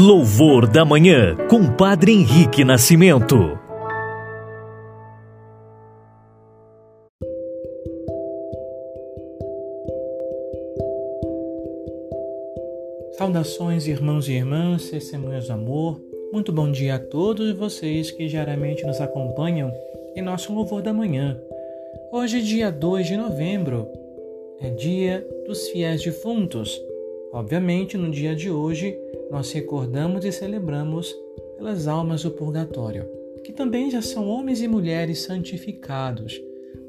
Louvor da Manhã, com Padre Henrique Nascimento. Saudações, irmãos e irmãs, testemunhas do amor. Muito bom dia a todos vocês que diariamente nos acompanham em nosso Louvor da Manhã. Hoje, dia 2 de novembro, é dia dos fiéis defuntos. Obviamente, no dia de hoje, nós recordamos e celebramos pelas almas do purgatório, que também já são homens e mulheres santificados,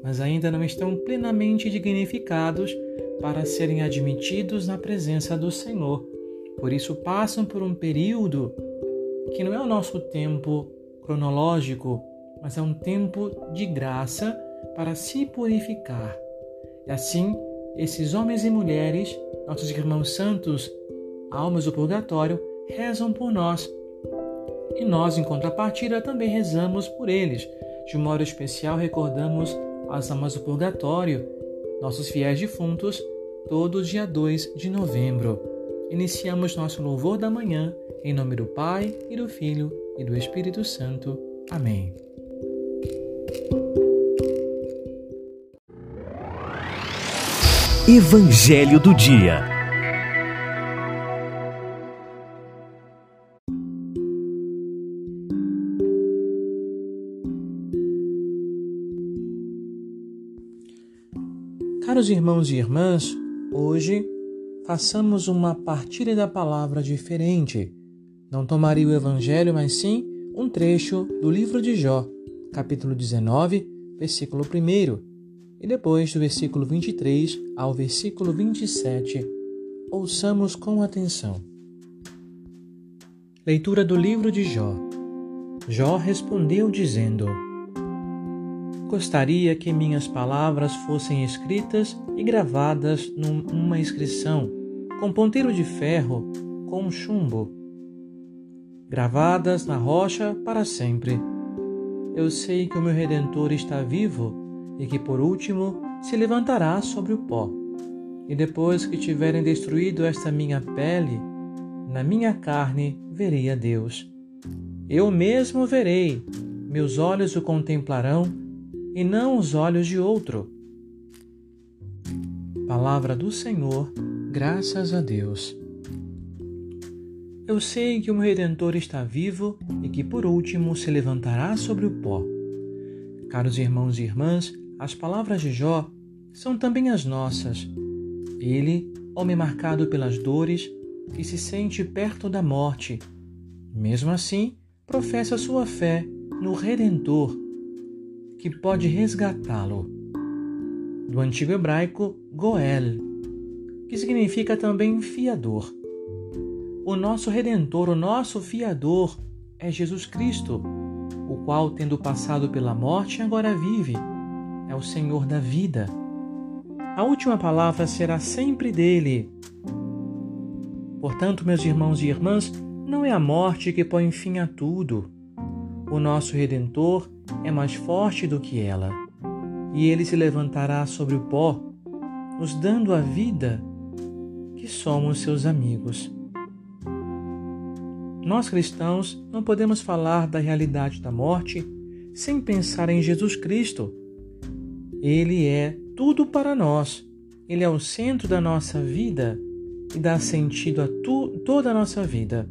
mas ainda não estão plenamente dignificados para serem admitidos na presença do Senhor. Por isso passam por um período que não é o nosso tempo cronológico, mas é um tempo de graça para se purificar. E assim, esses homens e mulheres, nossos irmãos santos, almas do purgatório, rezam por nós. E nós, em contrapartida, também rezamos por eles. De modo especial, recordamos as almas do purgatório, nossos fiéis defuntos, todo dia 2 de novembro. Iniciamos nosso louvor da manhã, em nome do Pai, e do Filho, e do Espírito Santo. Amém. Evangelho do Dia Caros irmãos e irmãs, hoje façamos uma partilha da palavra diferente. Não tomaria o Evangelho, mas sim um trecho do livro de Jó, capítulo 19, versículo 1, e depois do versículo 23 ao versículo 27. Ouçamos com atenção. Leitura do livro de Jó. Jó respondeu, dizendo: Gostaria que minhas palavras fossem escritas e gravadas numa inscrição, com ponteiro de ferro, com chumbo, gravadas na rocha para sempre. Eu sei que o meu Redentor está vivo e que, por último, se levantará sobre o pó. E depois que tiverem destruído esta minha pele, na minha carne verei a Deus. Eu mesmo verei, meus olhos o contemplarão e não os olhos de outro. Palavra do Senhor, graças a Deus. Eu sei que o meu Redentor está vivo e que por último se levantará sobre o pó. Caros irmãos e irmãs, as palavras de Jó são também as nossas. Ele, homem marcado pelas dores, que se sente perto da morte, mesmo assim, professa sua fé no Redentor que pode resgatá-lo. Do antigo hebraico, Goel, que significa também fiador. O nosso redentor, o nosso fiador é Jesus Cristo, o qual, tendo passado pela morte, agora vive. É o Senhor da vida. A última palavra será sempre dele. Portanto, meus irmãos e irmãs, não é a morte que põe fim a tudo. O nosso Redentor é mais forte do que ela, e ele se levantará sobre o pó, nos dando a vida que somos seus amigos. Nós cristãos não podemos falar da realidade da morte sem pensar em Jesus Cristo. Ele é tudo para nós. Ele é o centro da nossa vida e dá sentido a tu, toda a nossa vida,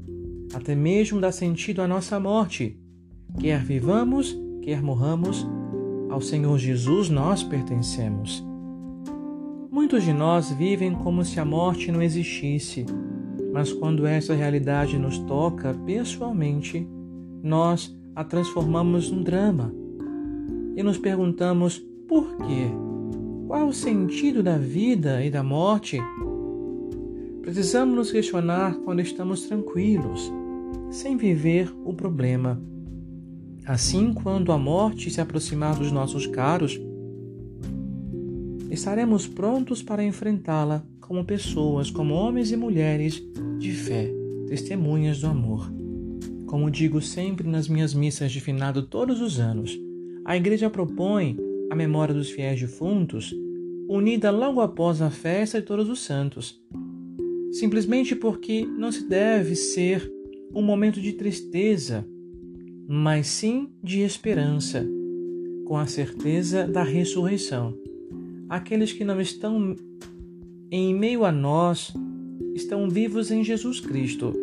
até mesmo dá sentido à nossa morte. Quer vivamos, quer morramos, ao Senhor Jesus nós pertencemos. Muitos de nós vivem como se a morte não existisse, mas quando essa realidade nos toca pessoalmente, nós a transformamos num drama e nos perguntamos por quê? Qual o sentido da vida e da morte? Precisamos nos questionar quando estamos tranquilos, sem viver o problema. Assim, quando a morte se aproximar dos nossos caros, estaremos prontos para enfrentá-la como pessoas, como homens e mulheres de fé, testemunhas do amor. Como digo sempre nas minhas missas de finado todos os anos, a Igreja propõe a memória dos fiéis defuntos, unida logo após a festa de Todos os Santos, simplesmente porque não se deve ser um momento de tristeza, mas sim de esperança, com a certeza da ressurreição. Aqueles que não estão em meio a nós estão vivos em Jesus Cristo.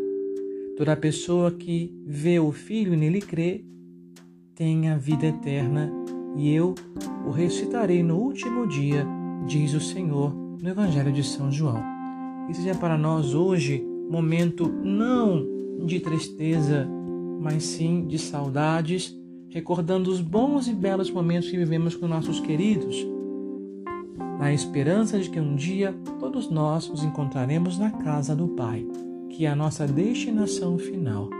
Toda pessoa que vê o Filho e nele crê tem a vida eterna e eu o ressuscitarei no último dia, diz o Senhor no Evangelho de São João. E seja para nós hoje momento não de tristeza, mas sim de saudades, recordando os bons e belos momentos que vivemos com nossos queridos, na esperança de que um dia todos nós nos encontraremos na casa do Pai, que é a nossa destinação final.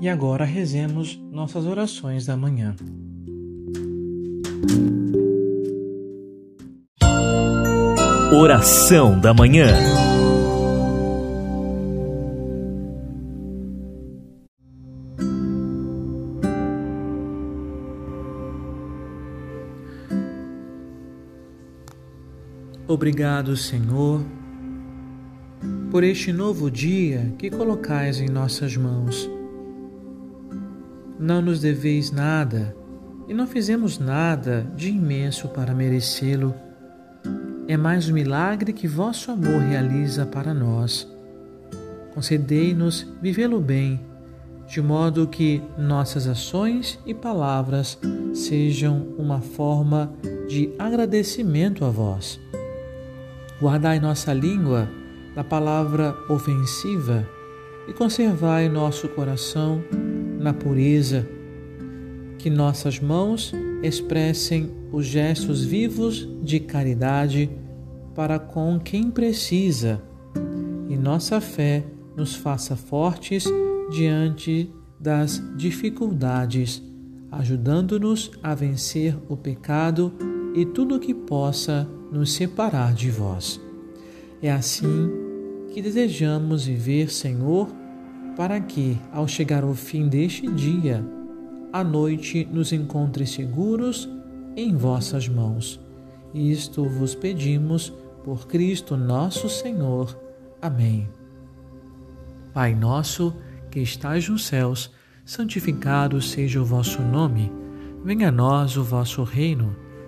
E agora rezemos nossas orações da manhã. Oração da manhã. Obrigado, Senhor, por este novo dia que colocais em nossas mãos. Não nos deveis nada e não fizemos nada de imenso para merecê-lo. É mais um milagre que vosso amor realiza para nós. Concedei-nos vivê-lo bem, de modo que nossas ações e palavras sejam uma forma de agradecimento a vós Guardai nossa língua da palavra ofensiva e conservai nosso coração na pureza. Que nossas mãos expressem os gestos vivos de caridade para com quem precisa e nossa fé nos faça fortes diante das dificuldades, ajudando-nos a vencer o pecado e tudo o que possa nos separar de vós. É assim que desejamos viver, Senhor, para que, ao chegar ao fim deste dia, a noite nos encontre seguros em vossas mãos. Isto vos pedimos por Cristo nosso Senhor. Amém. Pai nosso, que estais nos céus, santificado seja o vosso nome. Venha a nós o vosso reino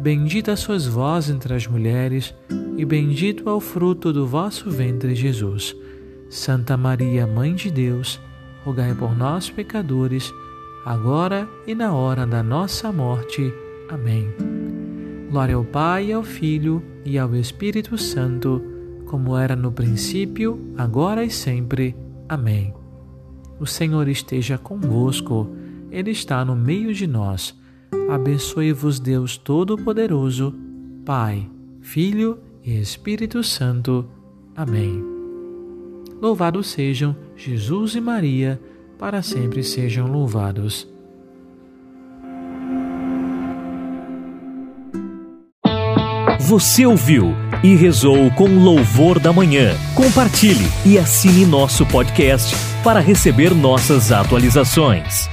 Bendita sois vós entre as mulheres, e bendito é o fruto do vosso ventre, Jesus. Santa Maria, Mãe de Deus, rogai por nós, pecadores, agora e na hora da nossa morte. Amém. Glória ao Pai, ao Filho e ao Espírito Santo, como era no princípio, agora e sempre. Amém. O Senhor esteja convosco, Ele está no meio de nós Abençoe-vos Deus Todo-Poderoso, Pai, Filho e Espírito Santo. Amém. Louvados sejam Jesus e Maria, para sempre sejam louvados. Você ouviu e rezou com louvor da manhã. Compartilhe e assine nosso podcast para receber nossas atualizações.